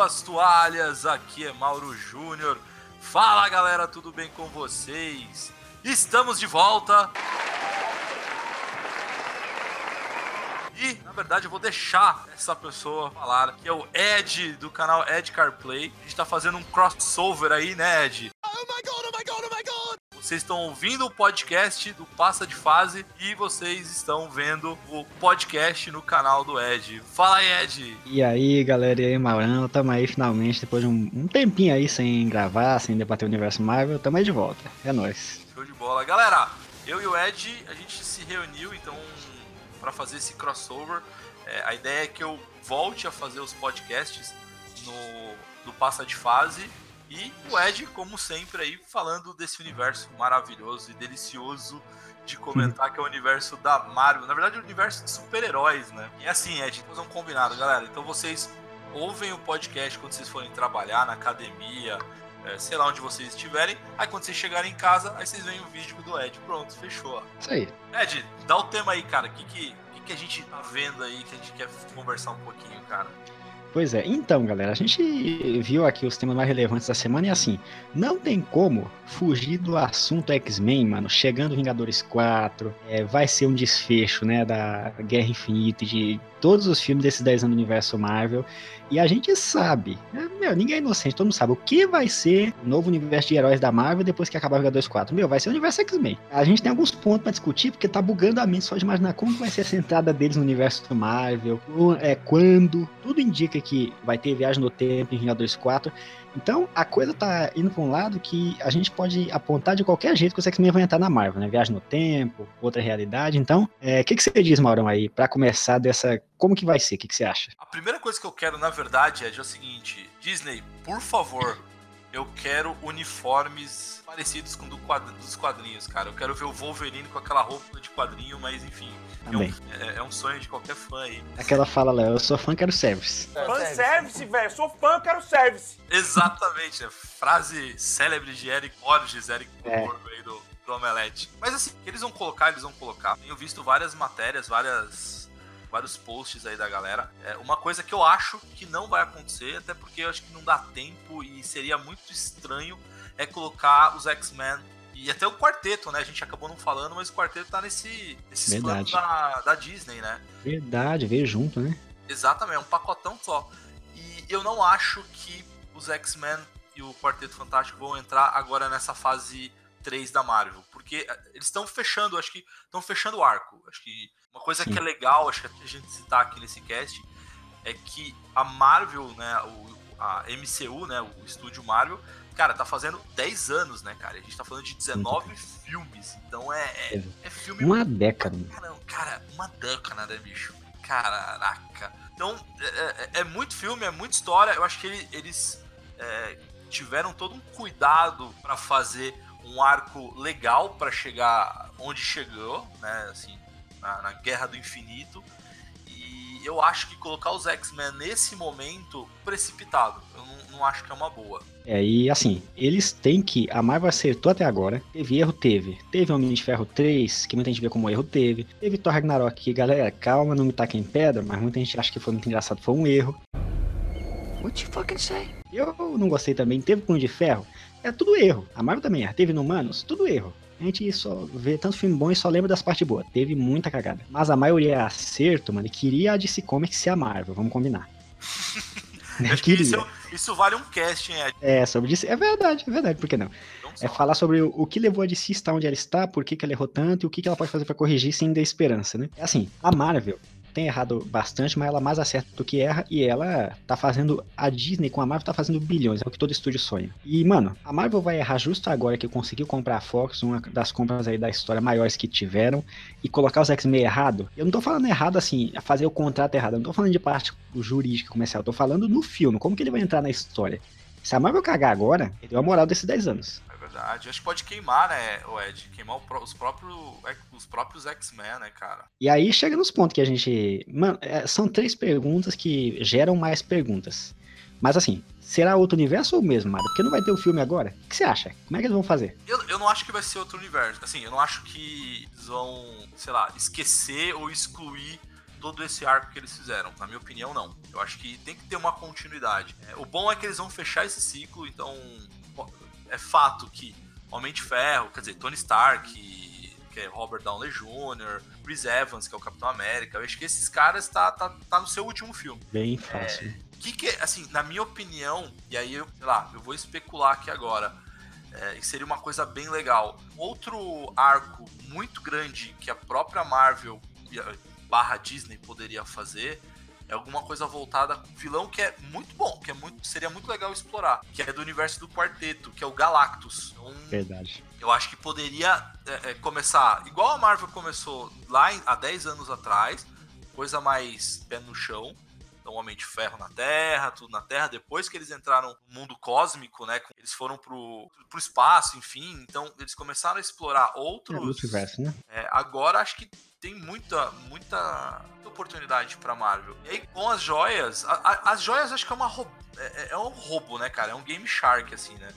Suas toalhas, aqui é Mauro Júnior. Fala galera, tudo bem com vocês? Estamos de volta. E, na verdade, eu vou deixar essa pessoa falar, que é o Ed do canal Ed CarPlay. A gente tá fazendo um crossover aí, né, Ed? Oh my god, oh my god, oh my god! Vocês estão ouvindo o podcast do Passa de Fase e vocês estão vendo o podcast no canal do Ed. Fala aí, Ed! E aí, galera, e aí, Maurão? Tamo aí finalmente, depois de um, um tempinho aí sem gravar, sem debater o universo Marvel, tamo aí de volta. É nóis. Show de bola. Galera, eu e o Ed, a gente se reuniu, então para fazer esse crossover. É, a ideia é que eu volte a fazer os podcasts no, do Passa de Fase e o Ed, como sempre, aí falando desse universo maravilhoso e delicioso de comentar, que é o universo da Marvel. Na verdade, o universo de super-heróis, né? E assim, Ed, fazer um combinado, galera. Então vocês ouvem o podcast quando vocês forem trabalhar na academia, é, sei lá onde vocês estiverem. Aí quando vocês chegarem em casa, aí vocês veem o vídeo do Ed. Pronto, fechou. Isso aí. Ed, dá o tema aí, cara. O que, que, que a gente tá vendo aí que a gente quer conversar um pouquinho, cara? Pois é, então galera, a gente viu aqui os temas mais relevantes da semana e assim, não tem como fugir do assunto X-Men, mano. Chegando Vingadores 4, é, vai ser um desfecho, né, da Guerra Infinita, de todos os filmes desses 10 anos do universo Marvel. E a gente sabe, né, meu, ninguém é inocente, todo mundo sabe o que vai ser o novo universo de heróis da Marvel depois que acabar Vingadores 4. Meu, vai ser o universo X-Men. A gente tem alguns pontos para discutir, porque tá bugando a mente só de imaginar como vai ser a entrada deles no universo do Marvel, é, quando. Tudo indica que vai ter viagem no tempo em Vingadores 4. Então, a coisa tá indo para um lado que a gente pode apontar de qualquer jeito que os X-Men vão entrar na Marvel, né? Viagem no tempo, outra realidade. Então, o é, que, que você diz, Maurão, aí, para começar dessa. Como que vai ser? O que, que você acha? A primeira coisa que eu quero, na verdade, é o seguinte: Disney, por favor, eu quero uniformes parecidos com do quadr dos quadrinhos, cara. Eu quero ver o Wolverine com aquela roupa de quadrinho, mas enfim. É um, é, é um, sonho de qualquer fã aí. Aquela fala, Léo, eu sou fã, quero service. Fã service, velho. Sou fã, quero service. Exatamente. Né? Frase célebre de Eric Borges, Eric é. aí do, do Omelete. Mas assim, que eles vão colocar, eles vão colocar. Tenho visto várias matérias, várias vários posts aí da galera. É, uma coisa que eu acho que não vai acontecer, até porque eu acho que não dá tempo e seria muito estranho, é colocar os X-Men e até o quarteto, né? A gente acabou não falando, mas o quarteto tá nesse, nesses planos da, da Disney, né? Verdade, veio junto, né? Exatamente, é um pacotão só. E eu não acho que os X-Men e o Quarteto Fantástico vão entrar agora nessa fase 3 da Marvel, porque eh, eles estão fechando, acho que estão fechando o arco. Acho que uma coisa Sim. que é legal, acho que a gente citar aqui nesse cast, é que a Marvel, né, o, a MCU, né, o estúdio Marvel, cara, tá fazendo 10 anos, né, cara? A gente tá falando de 19 Muito filmes, então é, é, é filme... Uma década. Cara, cara, uma década, né, bicho? Caraca. Então, é, é, é muito filme, é muita história, eu acho que ele, eles é, tiveram todo um cuidado para fazer um arco legal para chegar onde chegou, né, assim, na, na Guerra do Infinito. E eu acho que colocar os X-Men nesse momento precipitado. Eu não, não, acho que é uma boa. É, e assim, eles têm que. A Marvel acertou até agora. Teve erro, teve. Teve Homem de Ferro 3, que muita gente vê como erro, teve. Teve Thor Ragnarok, que galera, calma, não me taquem pedra, mas muita gente acha que foi muito engraçado, foi um erro. What you fucking say? Eu não gostei também. Teve Punho de Ferro. É tudo erro. A Marvel também erra. Teve no Humanos, tudo erro a gente só vê tanto filme bom e só lembra das partes boas. Teve muita cagada. Mas a maioria é acerto, mano. E queria a DC Comics ser a Marvel, vamos combinar. Isso, isso, vale um casting, Ed. É, sobre DC. É verdade, é verdade, por que não? É falar sobre o, o, que levou a DC estar onde ela está, por que, que ela errou tanto e o que, que ela pode fazer para corrigir sem dar esperança, né? É assim, a Marvel, tem errado bastante, mas ela mais acerta do que erra. E ela tá fazendo. A Disney com a Marvel tá fazendo bilhões, é o que todo estúdio sonha. E, mano, a Marvel vai errar justo agora que conseguiu comprar a Fox, uma das compras aí da história maiores que tiveram, e colocar os X-Men errado. Eu não tô falando errado assim, fazer o contrato errado. Eu não tô falando de parte jurídica comercial. Eu tô falando no filme, como que ele vai entrar na história. Se a Marvel cagar agora, ele deu a moral desses 10 anos verdade. Acho que pode queimar, né, o Ed? Queimar os próprios, é, os próprios X-Men, né, cara? E aí chega nos pontos que a gente. Mano, é, são três perguntas que geram mais perguntas. Mas assim, será outro universo ou mesmo, Mário? Porque não vai ter o filme agora? O que você acha? Como é que eles vão fazer? Eu, eu não acho que vai ser outro universo. Assim, eu não acho que eles vão, sei lá, esquecer ou excluir todo esse arco que eles fizeram. Na minha opinião, não. Eu acho que tem que ter uma continuidade. É, o bom é que eles vão fechar esse ciclo, então é fato que Homem de Ferro, quer dizer, Tony Stark, que é Robert Downey Jr., Chris Evans, que é o Capitão América. Eu acho que esses caras tá, tá, tá no seu último filme. Bem fácil. É, que que, assim, na minha opinião, e aí eu, sei lá, eu vou especular aqui agora, é, e seria uma coisa bem legal. Outro arco muito grande que a própria Marvel barra Disney poderia fazer é alguma coisa voltada com vilão que é muito bom, que é muito, seria muito legal explorar, que é do universo do quarteto, que é o Galactus. Então, Verdade. Eu acho que poderia é, é, começar igual a Marvel começou lá em, há 10 anos atrás, coisa mais pé no chão. Então, Homem de Ferro na Terra, tudo na Terra. Depois que eles entraram no mundo cósmico, né? Eles foram pro, pro espaço, enfim. Então, eles começaram a explorar outros. É multiverso, né? É, agora acho que tem muita, muita oportunidade pra Marvel. E aí, com as joias, a, a, as joias acho que é uma é, é, é, um roubo, né, cara? É um Game Shark, assim, né?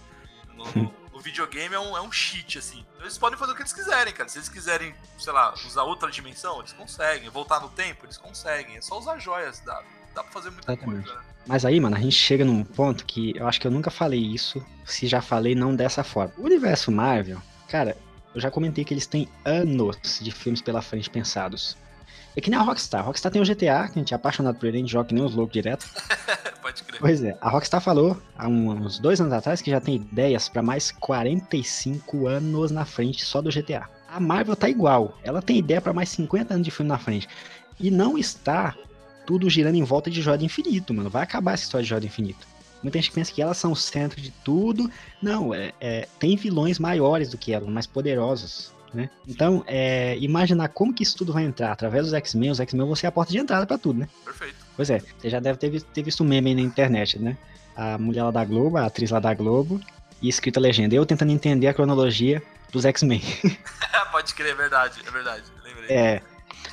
No, no, videogame é um, é um cheat, assim. Então, eles podem fazer o que eles quiserem, cara. Se eles quiserem, sei lá, usar outra dimensão, eles conseguem. Voltar no tempo, eles conseguem. É só usar joias, dá, dá pra fazer muita Exatamente. coisa. Né? Mas aí, mano, a gente chega num ponto que eu acho que eu nunca falei isso. Se já falei, não dessa forma. O universo Marvel, cara, eu já comentei que eles têm anos de filmes pela frente pensados. É que nem a Rockstar. A Rockstar tem o GTA, que a gente é apaixonado por ele, a gente joga que nem os loucos direto. Pode crer. Pois é, a Rockstar falou há uns dois anos atrás que já tem ideias para mais 45 anos na frente só do GTA. A Marvel tá igual, ela tem ideia para mais 50 anos de filme na frente. E não está tudo girando em volta de Joia do Infinito, mano. Vai acabar essa história de Joia do Infinito. Muita gente pensa que elas são o centro de tudo. Não, é, é, tem vilões maiores do que elas, mais poderosos. Né? Então, é, imaginar como que isso tudo vai entrar através dos X-Men. Os X-Men vão ser a porta de entrada para tudo, né? Perfeito. Pois é, você já deve ter, ter visto um meme aí na internet, né? A mulher lá da Globo, a atriz lá da Globo, e escrita a legenda. Eu tentando entender a cronologia dos X-Men. Pode crer, é verdade, é verdade. Lembrei. É.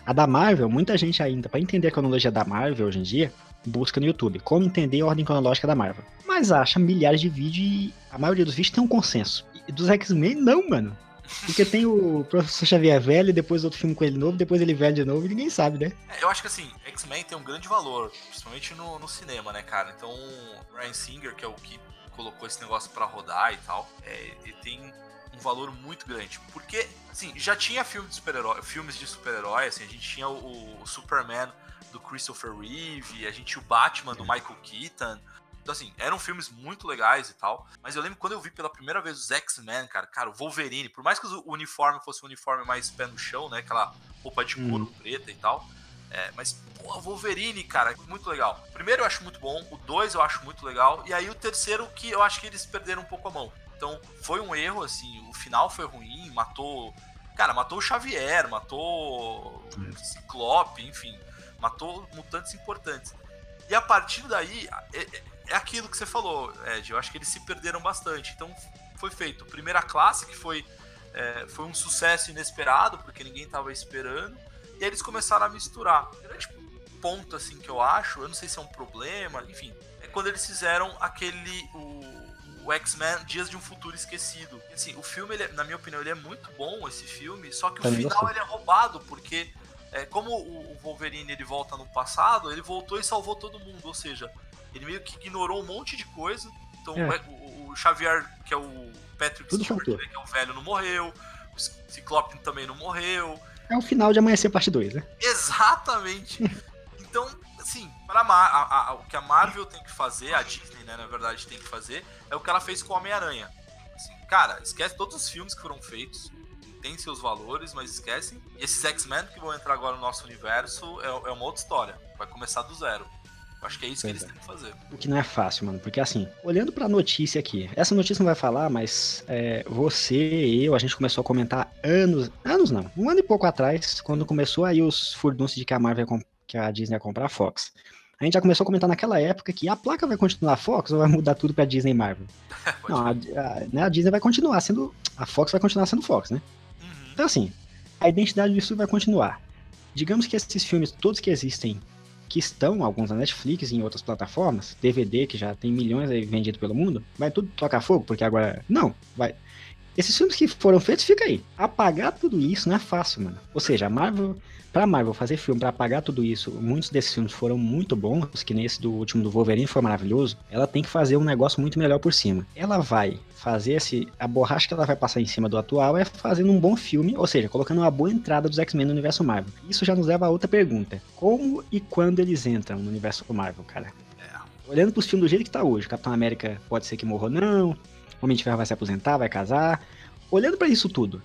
A da Marvel, muita gente ainda, para entender a cronologia da Marvel hoje em dia, busca no YouTube como entender a ordem cronológica da Marvel. Mas acha milhares de vídeos e a maioria dos vídeos tem um consenso. E dos X-Men, não, mano. Porque tem o Professor Xavier velho, depois outro filme com ele novo, depois ele velho de novo, e ninguém sabe, né? É, eu acho que assim, X-Men tem um grande valor, principalmente no, no cinema, né, cara? Então, o Ryan Singer, que é o que colocou esse negócio para rodar e tal, é, ele tem um valor muito grande. Porque, assim, já tinha filme de super filmes de super-herói, assim, a gente tinha o, o Superman do Christopher Reeve, a gente tinha o Batman do Michael Keaton. Então, assim, eram filmes muito legais e tal. Mas eu lembro quando eu vi pela primeira vez os X-Men, cara, cara, o Wolverine, por mais que o uniforme fosse um uniforme mais pé no chão, né? Aquela roupa de couro hum. preta e tal. É, mas, pô, Wolverine, cara, muito legal. O primeiro eu acho muito bom, o dois eu acho muito legal, e aí o terceiro que eu acho que eles perderam um pouco a mão. Então, foi um erro, assim, o final foi ruim, matou. Cara, matou o Xavier, matou o Ciclope, enfim matou mutantes importantes. E a partir daí, é, é, é aquilo que você falou, Ed. Eu acho que eles se perderam bastante. Então foi feito primeira classe, que foi, é, foi um sucesso inesperado, porque ninguém estava esperando. E aí eles começaram a misturar. O grande ponto, assim, que eu acho, eu não sei se é um problema, enfim, é quando eles fizeram aquele. O, o X-Men Dias de um Futuro Esquecido. Assim, o filme, ele, na minha opinião, ele é muito bom, esse filme, só que o final ele é roubado, porque é, como o Wolverine ele volta no passado, ele voltou e salvou todo mundo. Ou seja, ele meio que ignorou um monte de coisa. Então é. o, o, Xavier, que é o Patrick Stewart, né, que é o velho, não morreu. O Ciclope também não morreu. É o final de Amanhecer Parte 2, né? Exatamente. então, assim, para o que a Marvel tem que fazer, a Disney, né, na verdade, tem que fazer, é o que ela fez com o Homem-Aranha. Assim, cara, esquece todos os filmes que foram feitos tem seus valores, mas esquecem. E esses X-Men que vão entrar agora no nosso universo é, é uma outra história. Vai começar do zero. Eu acho que é isso que eles é. têm que fazer. O que não é fácil, mano. Porque assim, olhando pra notícia aqui, essa notícia não vai falar, mas é, você e eu, a gente começou a comentar anos. Anos não, um ano e pouco atrás, quando começou aí os furdunços de que a Marvel que a Disney ia comprar a Fox. A gente já começou a comentar naquela época que a placa vai continuar a Fox ou vai mudar tudo pra Disney e Marvel? não, a, a, né, a Disney vai continuar sendo. A Fox vai continuar sendo Fox, né? Então, assim, a identidade estúdio vai continuar. Digamos que esses filmes, todos que existem, que estão, alguns na Netflix e em outras plataformas, DVD que já tem milhões aí vendido pelo mundo, vai tudo tocar fogo, porque agora. Não, vai. Esses filmes que foram feitos, fica aí. Apagar tudo isso não é fácil, mano. Ou seja, a Marvel, pra Marvel fazer filme, pra apagar tudo isso, muitos desses filmes foram muito bons, que nem esse do último do Wolverine foi maravilhoso. Ela tem que fazer um negócio muito melhor por cima. Ela vai fazer esse. A borracha que ela vai passar em cima do atual é fazendo um bom filme, ou seja, colocando uma boa entrada dos X-Men no universo Marvel. Isso já nos leva a outra pergunta: como e quando eles entram no universo Marvel, cara? Olhando pros filmes do jeito que tá hoje, Capitão América pode ser que morra ou não, Homem de Ferro vai se aposentar, vai casar. Olhando para isso tudo,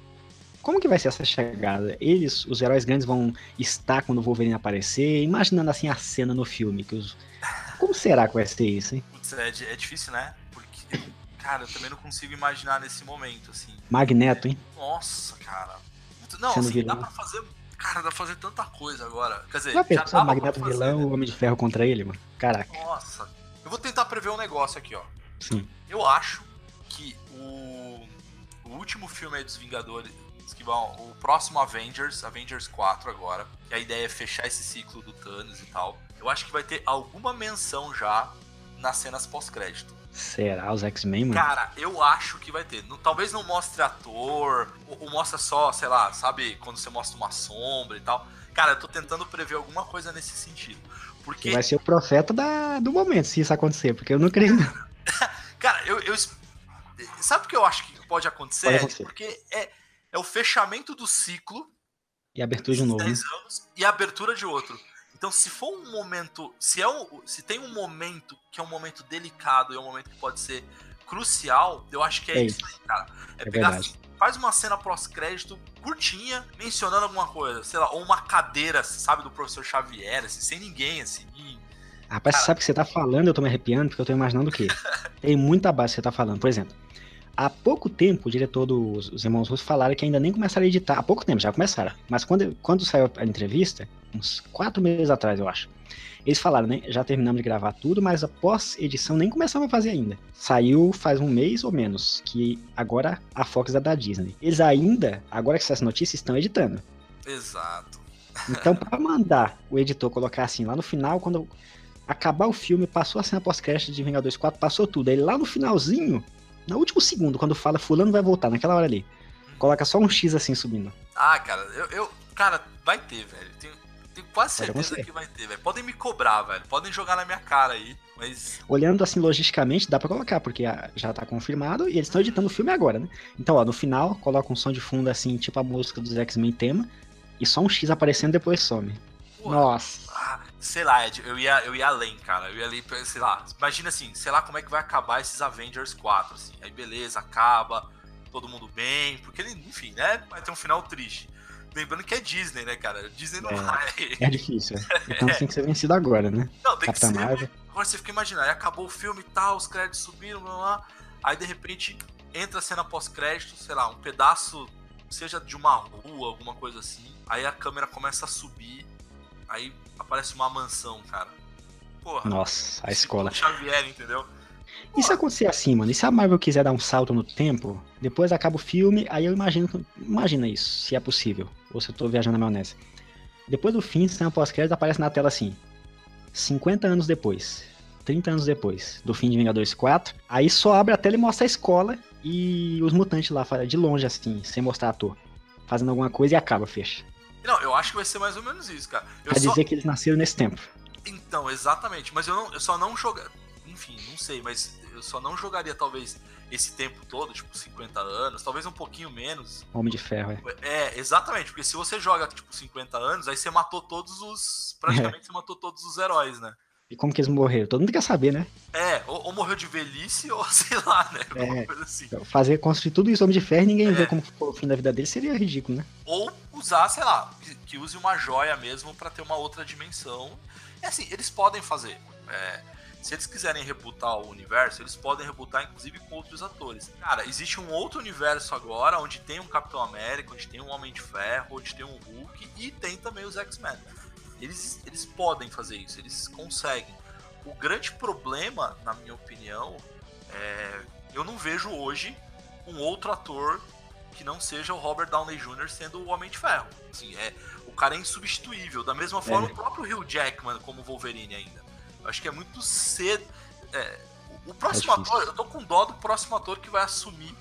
como que vai ser essa chegada? Eles, os heróis grandes, vão estar quando o Wolverine aparecer? Imaginando assim a cena no filme. Que os... Como será que vai ser isso, hein? Putz, é, é difícil, né? Porque, cara, eu também não consigo imaginar nesse momento, assim. Magneto, hein? Nossa, cara. Não, Sendo assim, vilão. dá pra fazer. Cara, dá pra fazer tanta coisa agora. Quer dizer, Já já pensou o Magneto fazer, vilão, né? o Homem de Ferro contra ele, mano? Caraca, Nossa. Eu vou tentar prever um negócio aqui, ó. sim. Eu acho que o, o último filme aí dos Vingadores, que vão, o próximo Avengers, Avengers 4 agora, que a ideia é fechar esse ciclo do Thanos e tal. Eu acho que vai ter alguma menção já nas cenas pós-crédito. Será os X-Men, mano? Cara, eu acho que vai ter. Não- talvez não mostre ator, ou, ou mostra só, sei lá, sabe, quando você mostra uma sombra e tal. Cara, eu tô tentando prever alguma coisa nesse sentido. Porque, Vai ser o profeta da, do momento, se isso acontecer, porque eu não creio. cara, eu, eu. Sabe o que eu acho que pode acontecer? Pode acontecer. Porque é, é o fechamento do ciclo E abertura de desses novo. né? 10 anos e a abertura de outro. Então, se for um momento. Se, é um, se tem um momento que é um momento delicado e é um momento que pode ser crucial, eu acho que é, É isso aí, cara. É, É pegar. verdade. Faz uma cena pós-crédito curtinha, mencionando alguma coisa, sei lá, ou uma cadeira, sabe, do professor Xavier, assim, sem ninguém, assim. e- Rapaz, você sabe o que você tá falando, eu tô me arrepiando, porque eu tô imaginando o quê? Tem muita base que você tá falando. Por exemplo, há pouco tempo, o diretor dos os irmãos russos falaram que ainda nem começaram a editar. Há pouco tempo, já começaram. Mas quando, quando saiu a entrevista, uns quatro meses atrás, eu acho. Eles falaram, né? Já terminamos de gravar tudo, mas a pós-edição nem começamos a fazer ainda. Saiu faz um mês ou menos, que agora a Fox é da Disney. Eles ainda, agora que essa notícia, estão editando. Exato. Então, pra mandar o editor colocar assim, lá no final, quando acabar o filme, passou a cena pós-crédito de Vingadores 4, passou tudo. Aí lá no finalzinho, no último segundo, quando fala fulano vai voltar, naquela hora ali, coloca só um X assim subindo. Ah, cara, eu. eu- cara, vai ter, velho. Tenho, tenho quase certeza que vai ter, velho. Podem me cobrar, velho. Podem jogar na minha cara aí. Mas. Olhando assim logisticamente, dá pra colocar, porque já tá confirmado e eles estão editando o filme agora, né? Então, ó, no final, coloca um som de fundo assim, tipo a música dos X-Men tema, e só um X aparecendo depois some. Porra, Nossa. Ah, sei lá, Ed, eu ia, eu ia além, cara. Eu ia ali, sei lá. Imagina assim, sei lá como é que vai acabar esses Avengers 4, assim. Aí beleza, acaba, todo mundo bem, porque ele, enfim, né? Vai ter um final triste. Lembrando que é Disney, né, cara? Disney não É. vai. É difícil. é. Então tem que ser vencido agora, né? Não, tem Capitã que ser. Marvel. Agora você fica imaginando, aí acabou o filme e tal, os créditos subiram, blá, blá. Aí de repente entra a cena pós-crédito, sei lá, um pedaço, seja de uma rua, alguma coisa assim. Aí a câmera começa a subir, aí aparece uma mansão, cara. Porra. Nossa, a escola. Xavier, entendeu? E se acontecer assim, mano? E se a Marvel quiser dar um salto no tempo, depois acaba o filme, aí eu imagino. Imagina isso, se é possível. Ou se eu tô viajando na maionese. Depois do fim, cena pós-crédito aparece na tela assim. 50 anos depois. 30 anos depois do fim de Vingadores 4. Aí só abre a tela e mostra a escola e os mutantes lá, de longe assim, sem mostrar ator. Fazendo alguma coisa e acaba, fecha. Não, eu acho que vai ser mais ou menos isso, cara. Eu Pra só... dizer que eles nasceram nesse tempo. Então, exatamente. Mas eu, não, eu só não jogar. Enfim, não sei, mas eu só não jogaria talvez esse tempo todo, tipo 50 anos, talvez um pouquinho menos. Homem de ferro, é. É, exatamente, porque se você joga tipo 50 anos, aí você matou todos os. Praticamente você matou todos os heróis, né? E como que eles morreram? Todo mundo quer saber, né? É, ou, ou morreu de velhice, ou sei lá, né? Alguma É. coisa assim. Fazer, construir tudo isso Homem de Ferro e ninguém É. vê como foi o fim da vida dele seria ridículo, né? Ou usar, sei lá, que, use uma joia mesmo pra ter uma outra dimensão. É assim, eles podem fazer. É, se eles quiserem rebutar o universo, eles podem rebutar inclusive com outros atores. Cara, existe um outro universo agora onde tem um Capitão América, onde tem um Homem de Ferro, onde tem um Hulk e tem também os X-Men. Eles, eles podem fazer isso, eles conseguem. O grande problema, na minha opinião, é eu não vejo hoje um outro ator que não seja o Robert Downey Jr. sendo o Homem de Ferro. Assim, é, o cara é insubstituível. Da mesma forma, É. o próprio Hugh Jackman como Wolverine ainda. Eu acho que é muito cedo. é, o- o próximo É ator, eu tô com dó do próximo ator que vai assumir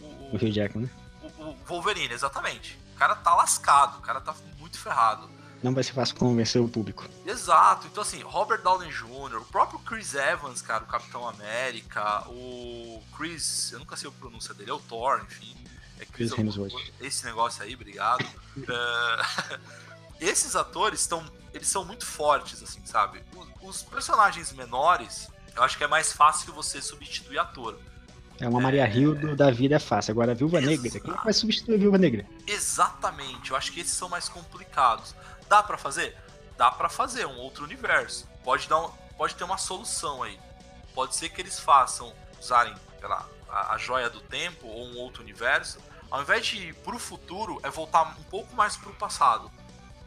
o, O Hugh Jackman, né? O, o Wolverine, exatamente. O cara tá lascado, o cara tá muito ferrado. Não vai ser fácil convencer o público. Exato. Então, assim, Robert Downey Jr., o próprio Chris Evans, cara, o Capitão América, o Chris, eu nunca sei a pronúncia dele, é o Thor, enfim. É Chris Hemsworth. Esse negócio aí, obrigado. É, esses atores estão, eles são muito fortes, assim, sabe? Os, os personagens menores, eu acho que é mais fácil você substituir ator. É uma Maria Rio do, da vida é fácil. Agora, a Viúva Negra, quem vai substituir a Viúva Negra? Exatamente. Eu acho que esses são mais complicados. Dá para fazer? Dá para fazer um outro universo. Pode dar um, pode ter uma solução aí. Pode ser que eles façam usarem, sei lá, a, a joia do tempo ou um outro universo. Ao invés de ir pro futuro, é voltar um pouco mais pro passado.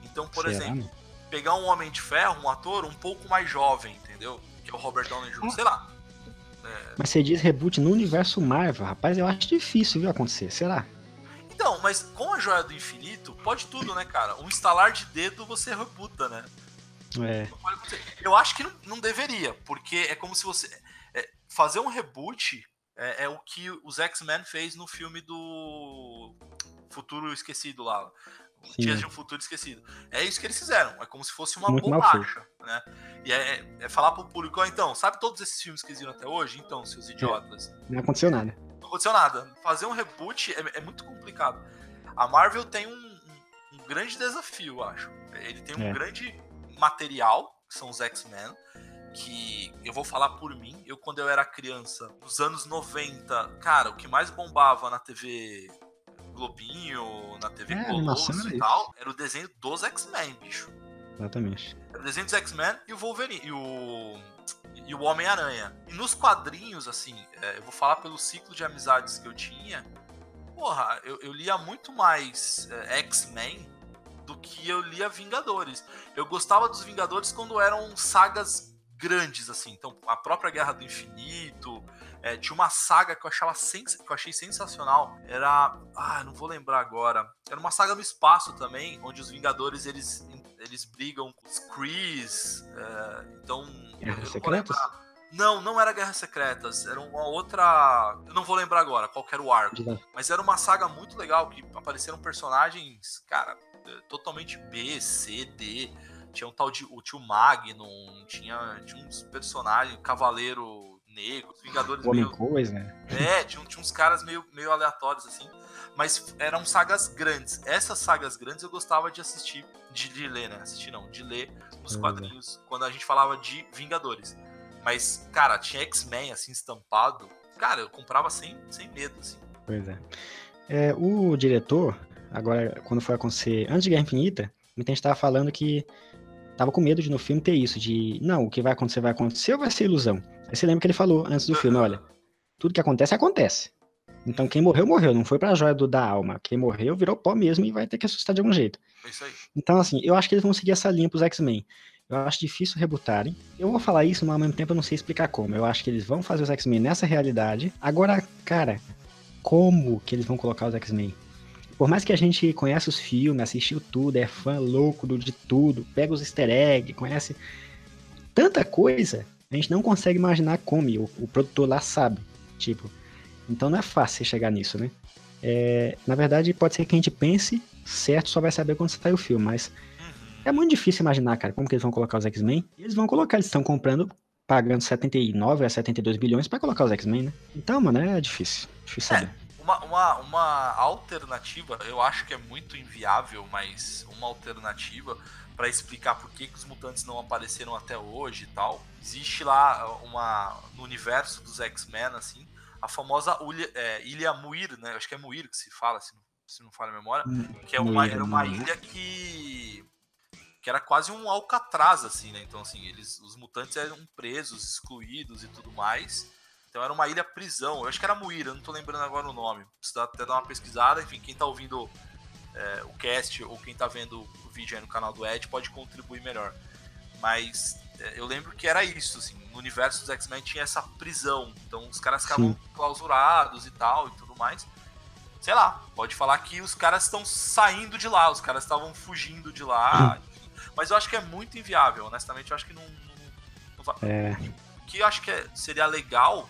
Então, por Será? exemplo, pegar um Homem de Ferro, um ator um pouco mais jovem, entendeu? Que é o Robert Downey Jr., sei lá. É, Mas você diz reboot no universo Marvel, rapaz, eu acho difícil, viu, acontecer. Será? Então, mas com a Joia do Infinito, pode tudo, né, cara? Um instalar de dedo você rebuta, né? É. Eu acho que não, não deveria, porque é como se você. é, fazer um reboot é, é o que os X-Men fez no filme do Futuro Esquecido lá. Sim. Dias de um Futuro Esquecido. É isso que eles fizeram. É como se fosse uma Muito bolacha, né? E é, é- é falar pro público, ó, então, sabe todos esses filmes que existiram até hoje? Então, seus idiotas. Não aconteceu nada. Aconteceu nada. Fazer um reboot é, é muito complicado. A Marvel tem um, um- grande desafio, eu acho. Ele tem um É. grande material, que são os X-Men, que eu vou falar por mim. Eu, quando eu era criança, nos anos 90, cara, o que mais bombava na TV Globinho, na TV É, Colosso e isso. tal, era o desenho dos X-Men, bicho. Exatamente. Era o desenho dos X-Men e o Wolverine. E o, e o Homem-Aranha. E nos quadrinhos, assim, é, eu vou falar pelo ciclo de amizades que eu tinha. Porra, eu, eu lia muito mais é, X-Men do que eu lia Vingadores. Eu gostava dos Vingadores quando eram sagas grandes, assim. Então, a própria Guerra do Infinito. é, tinha uma saga que eu, achava sens que eu achei sensacional. Era. Ah, não vou lembrar agora. Era uma saga no espaço também, onde os Vingadores eles, eles brigam com os Krees. é, então. Guerras Secretas? Não, não era Guerras Secretas. Era uma outra. Eu não vou lembrar agora qual era o arco. Mas era uma saga muito legal que apareceram personagens, cara, eh, totalmente B, C, D. Tinha um tal de o tio Magnum, tinha, tinha uns personagens, Cavaleiro Negro, os Vingadores Homem meio. Coisa, né? É, tinha, tinha uns caras meio, meio aleatórios assim. Mas eram sagas grandes. Essas sagas grandes eu gostava de assistir, de, de ler, né? Assistir não, de ler os é. quadrinhos quando a gente falava de Vingadores. Mas, cara, tinha X-Men assim estampado. Cara, eu comprava sem, sem medo, assim. Pois é. É, O diretor, agora, quando foi acontecer, antes de Guerra Infinita, muita gente tava falando que tava com medo de no filme ter isso, de não, o que vai acontecer vai acontecer ou vai ser ilusão. Aí você lembra que ele falou antes do filme, olha, tudo que acontece, acontece. Então quem morreu, morreu, não foi pra joia do, da alma. Quem morreu virou pó mesmo e vai ter que assustar de algum jeito. É isso aí. Então, assim, eu acho que eles vão seguir essa linha pros X-Men. Eu acho difícil rebutarem. Eu vou falar isso, mas ao mesmo tempo eu não sei explicar como. Eu acho que eles vão fazer os X-Men nessa realidade. Agora, cara, como que eles vão colocar os X-Men? Por mais que a gente conhece os filmes, assistiu tudo, é fã louco de tudo, pega os easter eggs, conhece tanta coisa, a gente não consegue imaginar como, o, o produtor lá sabe. Tipo, então não é fácil chegar nisso, né? É, na verdade, pode ser que a gente pense certo, só vai saber quando sair o filme, mas Uhum. é muito difícil imaginar, cara, como que eles vão colocar os X-Men. Eles vão colocar, eles estão comprando, pagando 79 a 72 bilhões pra colocar os X-Men, né? Então, mano, é difícil. Difícil É. saber. Uma, uma, uma alternativa, eu acho que é muito inviável, mas uma alternativa para explicar por que, que os mutantes não apareceram até hoje e tal. Existe lá uma no universo dos X-Men, assim, a famosa Ilha, é, ilha Muir, né? Acho que é Muir que se fala, se não, se não falha a memória. Que é uma, era uma ilha que. que era quase um Alcatraz, assim, né? Então, assim, eles, os mutantes eram presos, excluídos e tudo mais. Então era uma ilha prisão. Eu acho que era Muir, eu não tô lembrando agora o nome. Precisa até dar uma pesquisada. Enfim, quem tá ouvindo é, o cast ou quem tá vendo o vídeo aí no canal do Ed pode contribuir melhor. Mas é, eu lembro que era isso, assim. No universo dos X-Men tinha essa prisão. Então os caras ficavam Sim. clausurados e tal e tudo mais. Sei lá, pode falar que os caras estão saindo de lá, os caras estavam fugindo de lá. enfim. Mas eu acho que é muito inviável, honestamente, eu acho que não. não- não É, O que eu acho que é- seria legal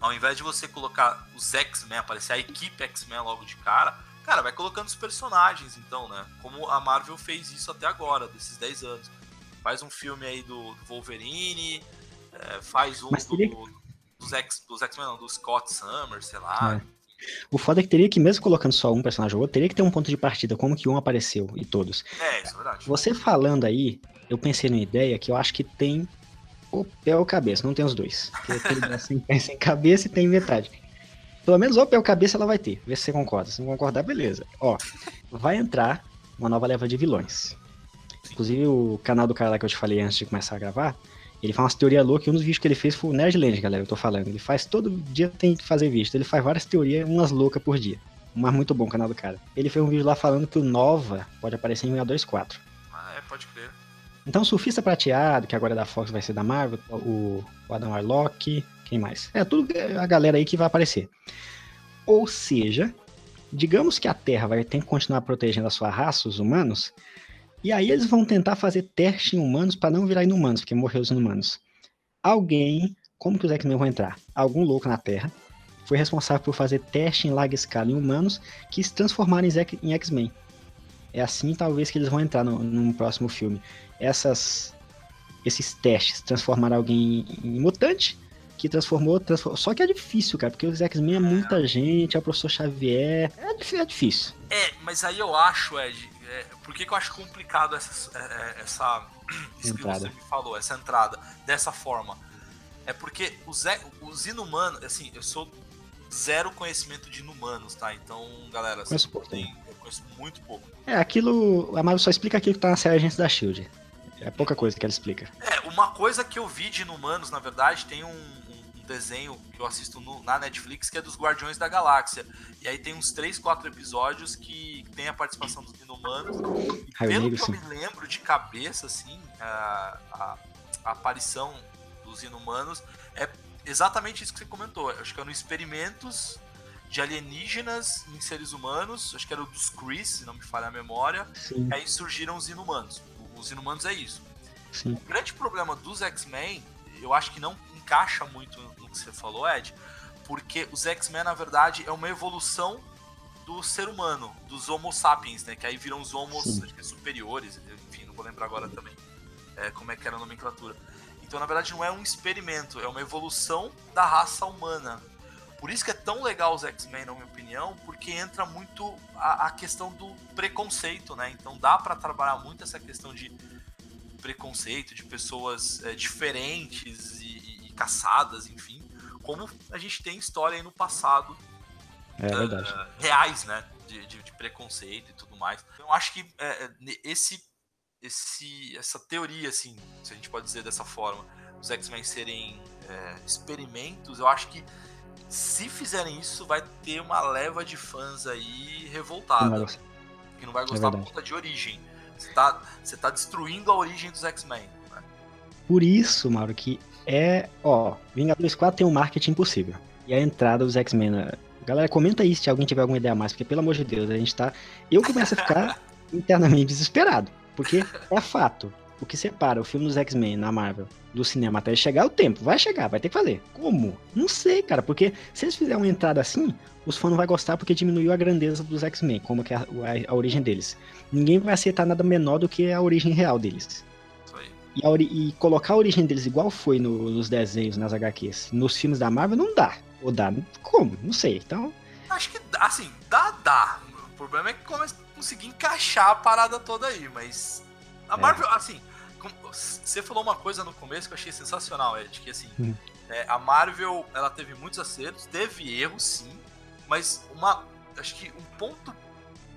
Ao invés de você colocar os X-Men, aparecer a equipe X-Men logo de cara, cara, vai colocando os personagens, então, né? Como a Marvel fez isso até agora, desses 10 anos. Faz um filme aí do Wolverine, é, faz um do, dos X-Men, não, do Scott Summers, sei lá. É. O foda é que teria que, mesmo colocando só um personagem ou outro, teria que ter um ponto de partida, como que um apareceu e todos. É, isso é verdade. Você falando aí, eu pensei numa ideia que eu acho que tem o pé ou cabeça, não tem os dois. Porque assim, tem sem cabeça e tem metade. Pelo menos o pé ou cabeça ela vai ter. Vê se você concorda. Se não concordar, beleza. Ó, vai entrar uma nova leva de vilões. Inclusive o canal do cara lá que eu te falei antes de começar a gravar, ele faz umas teorias loucas e um dos vídeos que ele fez foi o Nerdland, galera, eu tô falando. Ele faz todo dia tem que fazer vídeo. Ele faz várias teorias, umas loucas por dia. Mas muito bom o canal do cara. Ele fez um vídeo lá falando que o Nova pode aparecer em Vingadores 4. Ah, é, pode crer. Então o Surfista Prateado, que agora é da Fox, vai ser da Marvel, o, Adam Warlock, quem mais? É, tudo a galera aí que vai aparecer. Ou seja, digamos que a Terra vai ter que continuar protegendo a sua raça, os humanos, e aí eles vão tentar fazer teste em humanos para não virar inumanos, porque morreu os inumanos. Alguém, como que os X-Men vão entrar? Algum louco na Terra foi responsável por fazer teste em larga escala em humanos que se transformaram em X-Men. É assim, talvez, que eles vão entrar no, num próximo filme. Essas, esses testes transformaram alguém em mutante, que transformou, transformou, Só que é difícil, cara, porque os X-Men é muita gente, é o professor Xavier. É, é difícil. É, mas aí eu acho, Ed, é, por que, que, eu acho complicado essa, é, é, essa isso entrada. que você me falou, essa entrada dessa forma? É porque os, os inumanos, assim, eu sou zero conhecimento de inumanos, tá? Então, galera, conheço pouco, tem, eu conheço muito pouco. É, aquilo. A Marvel só explica aquilo que tá na série Agentes da Shield. É pouca coisa que ela explica. É, uma coisa que eu vi de inumanos, na verdade, tem um, desenho que eu assisto no, na Netflix, que é dos Guardiões da Galáxia. E aí tem uns 3, 4 episódios que tem a participação dos Inumanos. E pelo que eu me lembro de cabeça, assim, a, a, a aparição dos Inumanos é exatamente isso que você comentou. Acho que eram experimentos de alienígenas em seres humanos, acho que era o dos Chris, se não me falha a memória. Sim. Aí surgiram os Inumanos. Os Inumanos é isso. Sim. O grande problema dos X-Men, eu acho que não encaixa muito no que você falou, Ed, porque os X-Men, na verdade, é uma evolução do ser humano, dos Homo sapiens, né? Que aí viram os Homos é superiores, enfim, não vou lembrar agora também é, como é que era a nomenclatura. Então, na verdade, não é um experimento, é uma evolução da raça humana. Por isso que é tão legal os X-Men, na minha opinião, porque entra muito a, a questão do preconceito, né? Então dá para trabalhar muito essa questão de preconceito, de pessoas é, diferentes e, caçadas, enfim, como a gente tem história aí no passado é uh, reais, né, de, de, de, preconceito e tudo mais. Então, eu acho que é, esse, esse, essa teoria, assim, se a gente pode dizer dessa forma, os X-Men serem é, experimentos, eu acho que se fizerem isso, vai ter uma leva de fãs aí revoltada. Que não vai gostar é por conta de origem. Você tá, você tá destruindo a origem dos X-Men. Né? Por isso, Mauro, que é, ó, Vingadores 4 tem um marketing impossível. E a entrada dos X-Men. Né? Galera, comenta aí se alguém tiver alguma ideia a mais, porque pelo amor de Deus, a gente tá. Eu começo a ficar internamente desesperado. Porque é fato. O que separa o filme dos X-Men na Marvel do cinema até chegar o tempo. Vai chegar, vai ter que fazer. Como? Não sei, cara. Porque se eles fizerem uma entrada assim, os fãs não vão gostar porque diminuiu a grandeza dos X-Men, como que é a, a, a, origem deles. Ninguém vai aceitar nada menor do que a origem real deles e, e, colocar a origem deles igual foi no, nos desenhos, nas HQs, nos filmes da Marvel, não dá. Ou dá, como? Não sei. Então. Acho que, assim, dá, dá. O problema é que conseguir encaixar a parada toda aí, mas. A é. Marvel, é. assim, você falou uma coisa no começo que eu achei sensacional, Ed, que assim, hum. é, a Marvel, ela teve muitos acertos, teve erros sim, mas uma. Acho que um ponto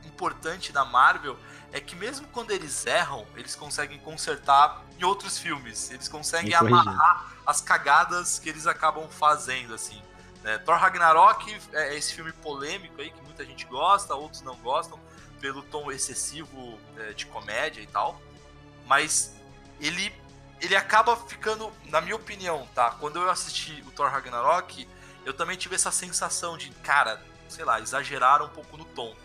importante da Marvel é que mesmo quando eles erram, eles conseguem consertar em outros filmes. Eles conseguem amarrar as cagadas que eles acabam fazendo, assim. Né? Thor Ragnarok é esse filme polêmico aí que muita gente gosta, outros não gostam, pelo tom excessivo é, de comédia e tal. Mas ele, ele acaba ficando, na minha opinião, tá? Quando eu assisti o Thor Ragnarok, eu também tive essa sensação de, cara, sei lá, exageraram um pouco no tom.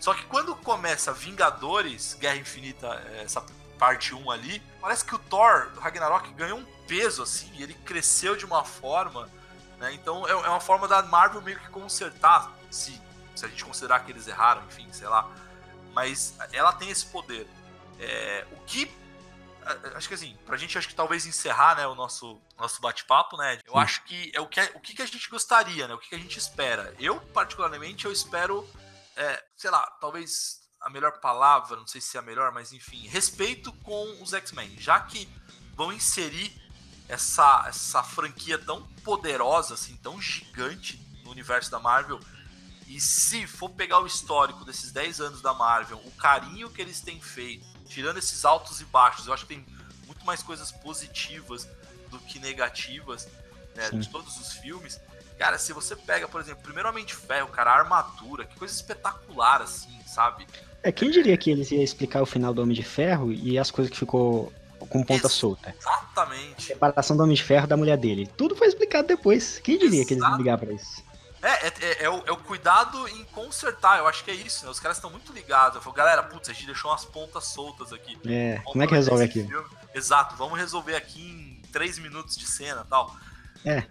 Só que quando começa Vingadores, Guerra Infinita, é, essa parte 1 ali, parece que o Thor, Ragnarok, ganhou um peso, assim, ele cresceu de uma forma Né? Então é, é uma forma da Marvel meio que consertar, se, se a gente considerar que eles erraram, enfim, sei lá. Mas ela tem esse poder. É, o que acho que assim, pra gente acho que talvez encerrar, né, o nosso, nosso bate-papo, né, eu Sim. acho que é o que, o que a gente gostaria, né, o que a gente espera. Eu, particularmente, eu espero, é, sei lá, talvez a melhor palavra, não sei se é a melhor, mas enfim, respeito com os X-Men, já que vão inserir essa, essa franquia tão poderosa, assim, tão gigante no universo da Marvel, e se for pegar o histórico desses 10 anos da Marvel, o carinho que eles têm feito, tirando esses altos e baixos, eu acho que tem muito mais coisas positivas do que negativas né, de todos os filmes. Cara, se você pega, por exemplo, primeiro Homem de Ferro, cara, a armadura, que coisa espetacular, assim, sabe? É, quem diria que eles iam explicar o final do Homem de Ferro e as coisas que ficou com ponta solta? Exatamente. A separação do Homem de Ferro da mulher dele. Tudo foi explicado depois. Quem diria Exato. que eles iam ligar pra isso? É, é, é, é, o, é, o, cuidado em consertar, eu acho que é isso, né? Os caras estão muito ligados. Eu falo, galera, putz, a gente deixou umas pontas soltas aqui. É, como é que resolve aqui? Filme. Exato, vamos resolver aqui em três minutos de cena tal. É.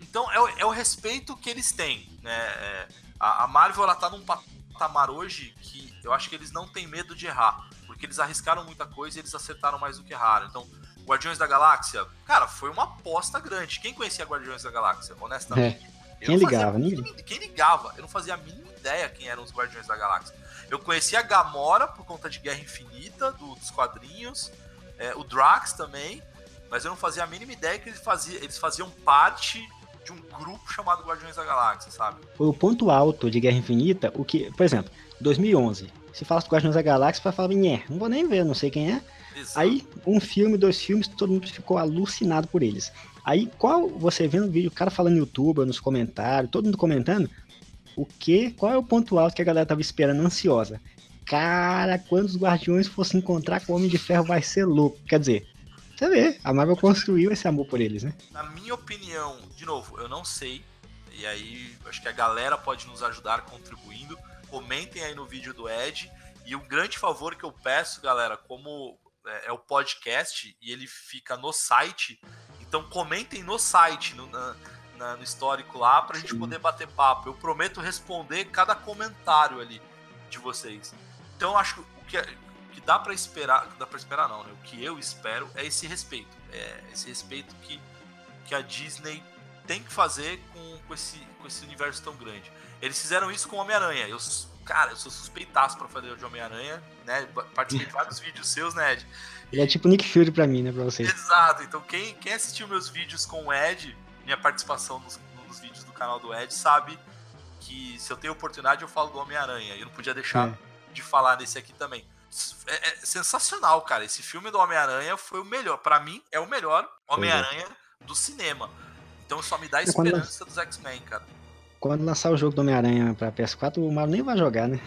Então é o, é o respeito que eles têm, né? É, a, a, Marvel, ela tá num patamar hoje que eu acho que eles não têm medo de errar. Porque eles arriscaram muita coisa e eles acertaram mais do que erraram. Então, Guardiões da Galáxia, cara, foi uma aposta grande. Quem conhecia Guardiões da Galáxia, honestamente? É. Quem ligava? Ninguém. Quem ligava? Eu não fazia a mínima ideia quem eram os Guardiões da Galáxia. Eu conhecia a Gamora por conta de Guerra Infinita, do, dos quadrinhos, é, o Drax também, mas eu não fazia a mínima ideia que eles faziam, eles faziam parte de um grupo chamado Guardiões da Galáxia, sabe? O ponto alto de Guerra Infinita, o que, por exemplo, 2011, se fala de Guardiões da Galáxia, vai falar, nhé, não vou nem ver, não sei quem é. Exato. Aí, um filme, dois filmes, todo mundo ficou alucinado por eles. Aí, qual você vendo o vídeo, o cara falando no YouTube, nos comentários, todo mundo comentando, o que, qual é o ponto alto que a galera tava esperando ansiosa? Cara, quando os Guardiões fossem encontrar com o Homem de Ferro vai ser louco. Quer dizer, você vê, a Marvel construiu esse amor por eles, né? Na minha opinião, de novo, eu não sei, e aí acho que a galera pode nos ajudar contribuindo. Comentem aí no vídeo do Ed. E um grande favor que eu peço, galera, como é, é o podcast e ele fica no site, então comentem no site, no, na, na, no histórico lá, pra Sim. gente poder bater papo. Eu prometo responder cada comentário ali de vocês. Então eu acho que o que, o que dá para esperar, dá para esperar não, né? O que eu espero é esse respeito. É esse respeito que, que a Disney tem que fazer com, com, esse, com esse universo tão grande. Eles fizeram isso com Homem-Aranha. Eu, cara, eu sou suspeitaço pra fazer o de Homem-Aranha, né? Participei de vários vídeos seus, né, Ed? Ele é tipo Nick Fury pra mim, né, pra vocês. Exato, então quem, quem assistiu meus vídeos com o Ed, minha participação nos, nos vídeos do canal do Ed, sabe que se eu tenho oportunidade eu falo do Homem-Aranha. Eu não podia deixar é. de falar nesse aqui também. É, é, sensacional, cara. Esse filme do Homem-Aranha foi o melhor. para mim, é o melhor Homem-Aranha do cinema. Então só me dá esperança quando, dos X-Men, cara. Quando lançar o jogo do Homem-Aranha pra PS4, o Mario nem vai jogar, né?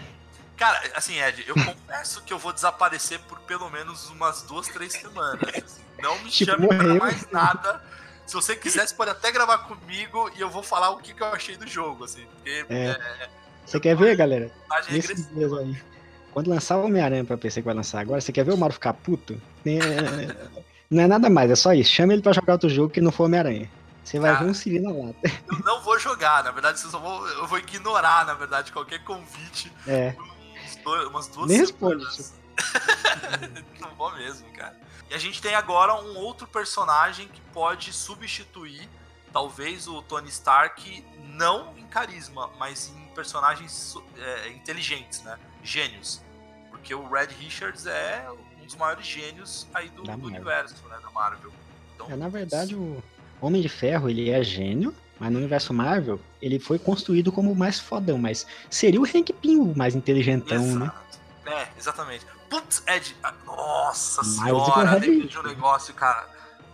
Cara, assim, Ed, eu confesso que eu vou desaparecer por pelo menos umas duas, três semanas. Não me tipo, chame morreu. pra mais nada. Se você quiser, você pode até gravar comigo e eu vou falar o que, que eu achei do jogo, assim. Porque, é. É, você quer ver, galera? Aí. Quando lançar o Homem-Aranha pra PC que vai lançar agora, você quer ver o Mario ficar puto? É, não é nada mais, é só isso. Chama ele pra jogar outro jogo que não for Homem-Aranha. Você vai Cara, ver um Siri na lata. Eu não vou jogar, na verdade, eu, vou, eu vou ignorar, na verdade, qualquer convite. É dois, umas duas Nem responde. Não vou mesmo, cara. E a gente tem agora um outro personagem que pode substituir, talvez, o Tony Stark, não em carisma, mas em personagens é, inteligentes, né? Gênios. Porque o Red Richards é um dos maiores gênios aí do, do universo, né? Da Marvel. Então, é, na verdade, o Homem de Ferro, ele é gênio, mas no universo Marvel, ele foi construído como o mais fodão, mas seria o Hank Pym o mais inteligentão, né? Exato. né? É, exatamente. Putz, Ed, ah, nossa mas senhora, lembrei de um negócio, cara.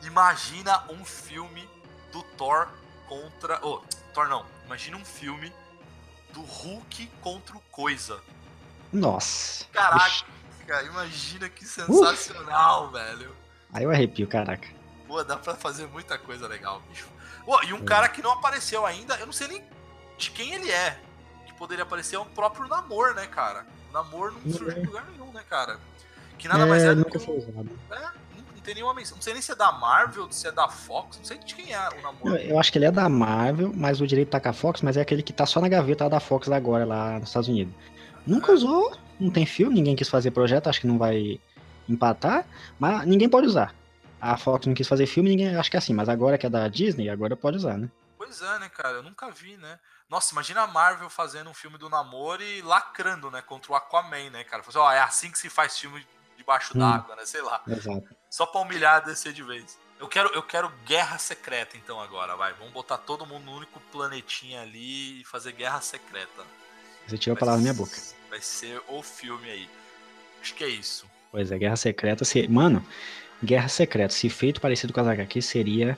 Imagina um filme do Thor contra. Oh, Thor não. Imagina um filme do Hulk contra o Coisa. Nossa. Caraca, imagina que sensacional, Uf. velho. Aí eu arrepio, caraca. Dá pra fazer muita coisa legal, bicho. Pô, e um é. cara que não apareceu ainda, eu não sei nem de quem ele é. Que poderia aparecer é o próprio Namor, né, cara? O Namor não surgiu em lugar nenhum, né, cara? Que nada é, mais é do que. Um, é, não tem nenhuma menção. Não sei nem se é da Marvel, se é da Fox, não sei de quem é o namoro. Eu, eu acho que ele é da Marvel, mas o direito tá com a Fox, mas é aquele que tá só na gaveta da Fox agora, lá nos Estados Unidos. Nunca É. usou, não tem filme, ninguém quis fazer projeto, acho que não vai empatar, mas ninguém pode usar. A Fox não quis fazer filme, ninguém acho que é assim, mas agora que é da Disney, agora pode usar, né? Pois é, né, cara? Eu nunca vi, né? Nossa, imagina a Marvel fazendo um filme do namoro e lacrando, né? Contra o Aquaman, né, cara? Falando, ó, é assim que se faz filme debaixo Hum. d'água, né? Sei lá. Exato. Só pra humilhar e descer de vez. Eu quero, eu quero guerra secreta, então, agora, vai. Vamos botar todo mundo no único planetinha ali e fazer guerra secreta. Você tirou a palavra da minha boca. Vai ser o filme aí. Acho que é isso. Pois é, Guerra Secreta. Se... Mano, Guerra Secreta, se feito parecido com as HQ, seria,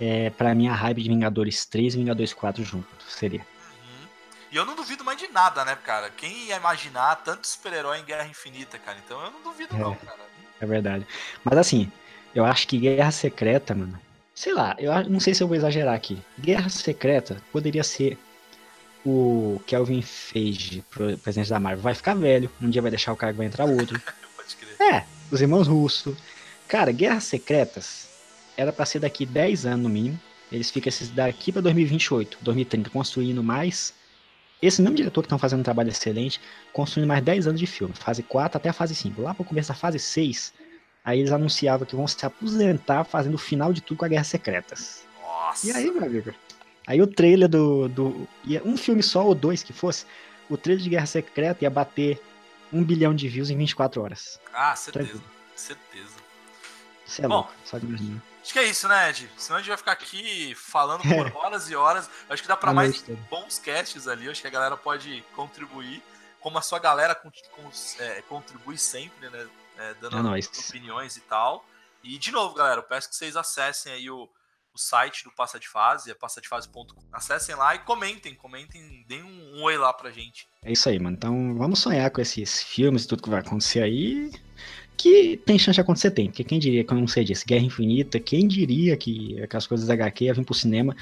é, pra mim, a hype de Vingadores 3 e Vingadores 4 junto. Seria. Uhum. E eu não duvido mais de nada, né, cara? Quem ia imaginar tanto super-herói em Guerra Infinita, cara? Então eu não duvido, É. não, cara. É verdade. Mas assim, eu acho que Guerra Secreta, mano. Sei lá, eu não sei se eu vou exagerar aqui. Guerra Secreta poderia ser o Kelvin Feige, presidente da Marvel. Vai ficar velho, um dia vai deixar o cara que vai entrar outro. É, os irmãos russos. Cara, Guerras Secretas era pra ser daqui 10 anos no mínimo. Eles ficam esses daqui pra 2028, 2030, construindo mais. Esse mesmo diretor que estão fazendo um trabalho excelente, construindo mais 10 anos de filme, fase 4 até a fase 5. Lá pro começo da fase 6, aí eles anunciavam que vão se aposentar fazendo o final de tudo com a Guerras Secretas. Nossa. E aí, meu amigo? Aí o trailer do. do um filme só ou dois que fosse, o trailer de Guerra Secreta ia bater um bilhão de views em 24 horas. Ah, certeza. Tranquilo. Certeza. É Bom. louco, só de imaginar. Acho que é isso, né, Ed? Senão a gente vai ficar aqui falando por horas e horas. Acho que dá pra A mais toda. bons casts ali. Acho que a galera pode contribuir. Como a sua galera con- con- é, contribui sempre, né? é, dando É opiniões e tal. E, de novo, galera, eu peço que vocês acessem aí o, o site do Passa de Fase, é passadefase.com. Acessem lá e comentem, comentem, deem um, um oi lá pra gente. É isso aí, mano. Então vamos sonhar com esses filmes e tudo que vai acontecer aí. Que tem chance de acontecer, tem. Porque quem diria, como você disse, Guerra Infinita, quem diria que aquelas coisas da HQ iam vir pro cinema.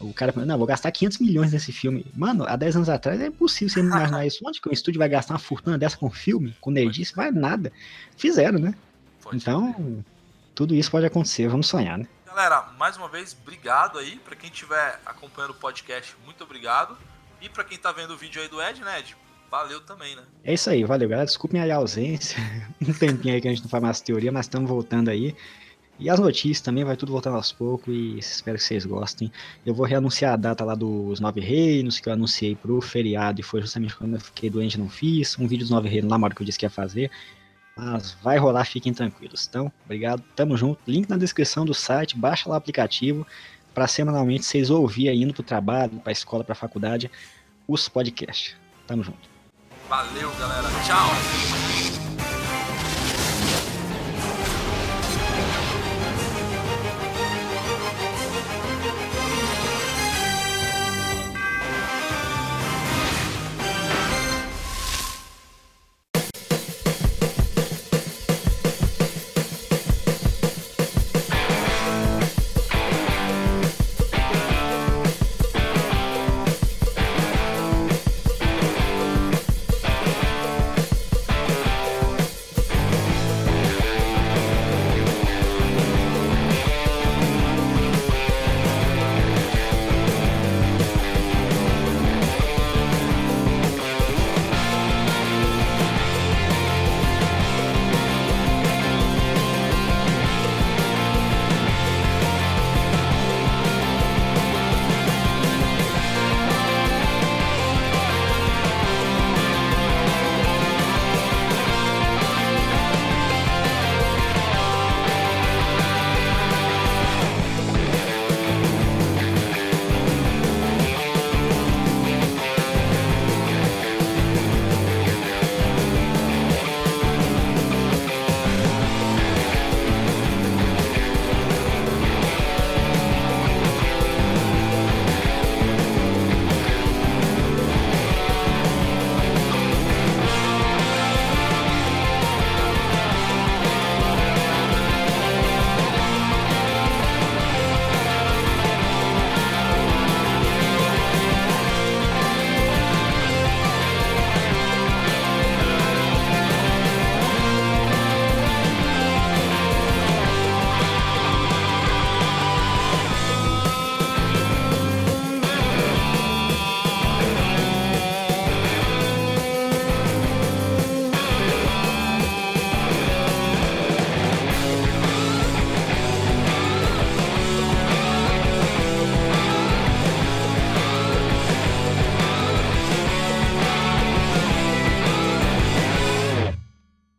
O cara falou, não, vou gastar 500 milhões nesse filme. Mano, há 10 anos atrás é impossível você imaginar isso. Onde que um estúdio vai gastar uma fortuna dessa com filme? Com nerdice? Vai nada. Fizeram, né? Então, tudo isso pode acontecer. Vamos sonhar, né? Galera, mais uma vez, obrigado aí. Pra quem estiver acompanhando o podcast, muito obrigado. E pra quem tá vendo o vídeo aí do Ed, né, Ed? Valeu também, né? É isso aí, valeu, galera. Desculpem aí a ausência. Um tempinho aí que a gente não faz mais teoria, mas estamos voltando aí. E as notícias também, vai tudo voltando aos poucos e espero que vocês gostem. Eu vou reanunciar a data lá dos Nove Reinos, que eu anunciei pro feriado e foi justamente quando eu fiquei doente não fiz. Um vídeo dos Nove Reinos lá na hora que eu disse que ia fazer. Mas vai rolar, fiquem tranquilos. Então, obrigado, tamo junto. Link na descrição do site, baixa lá o aplicativo para semanalmente vocês ouvir aí indo pro trabalho, pra escola, pra faculdade, os podcasts. Tamo junto. Valeu, galera. Tchau.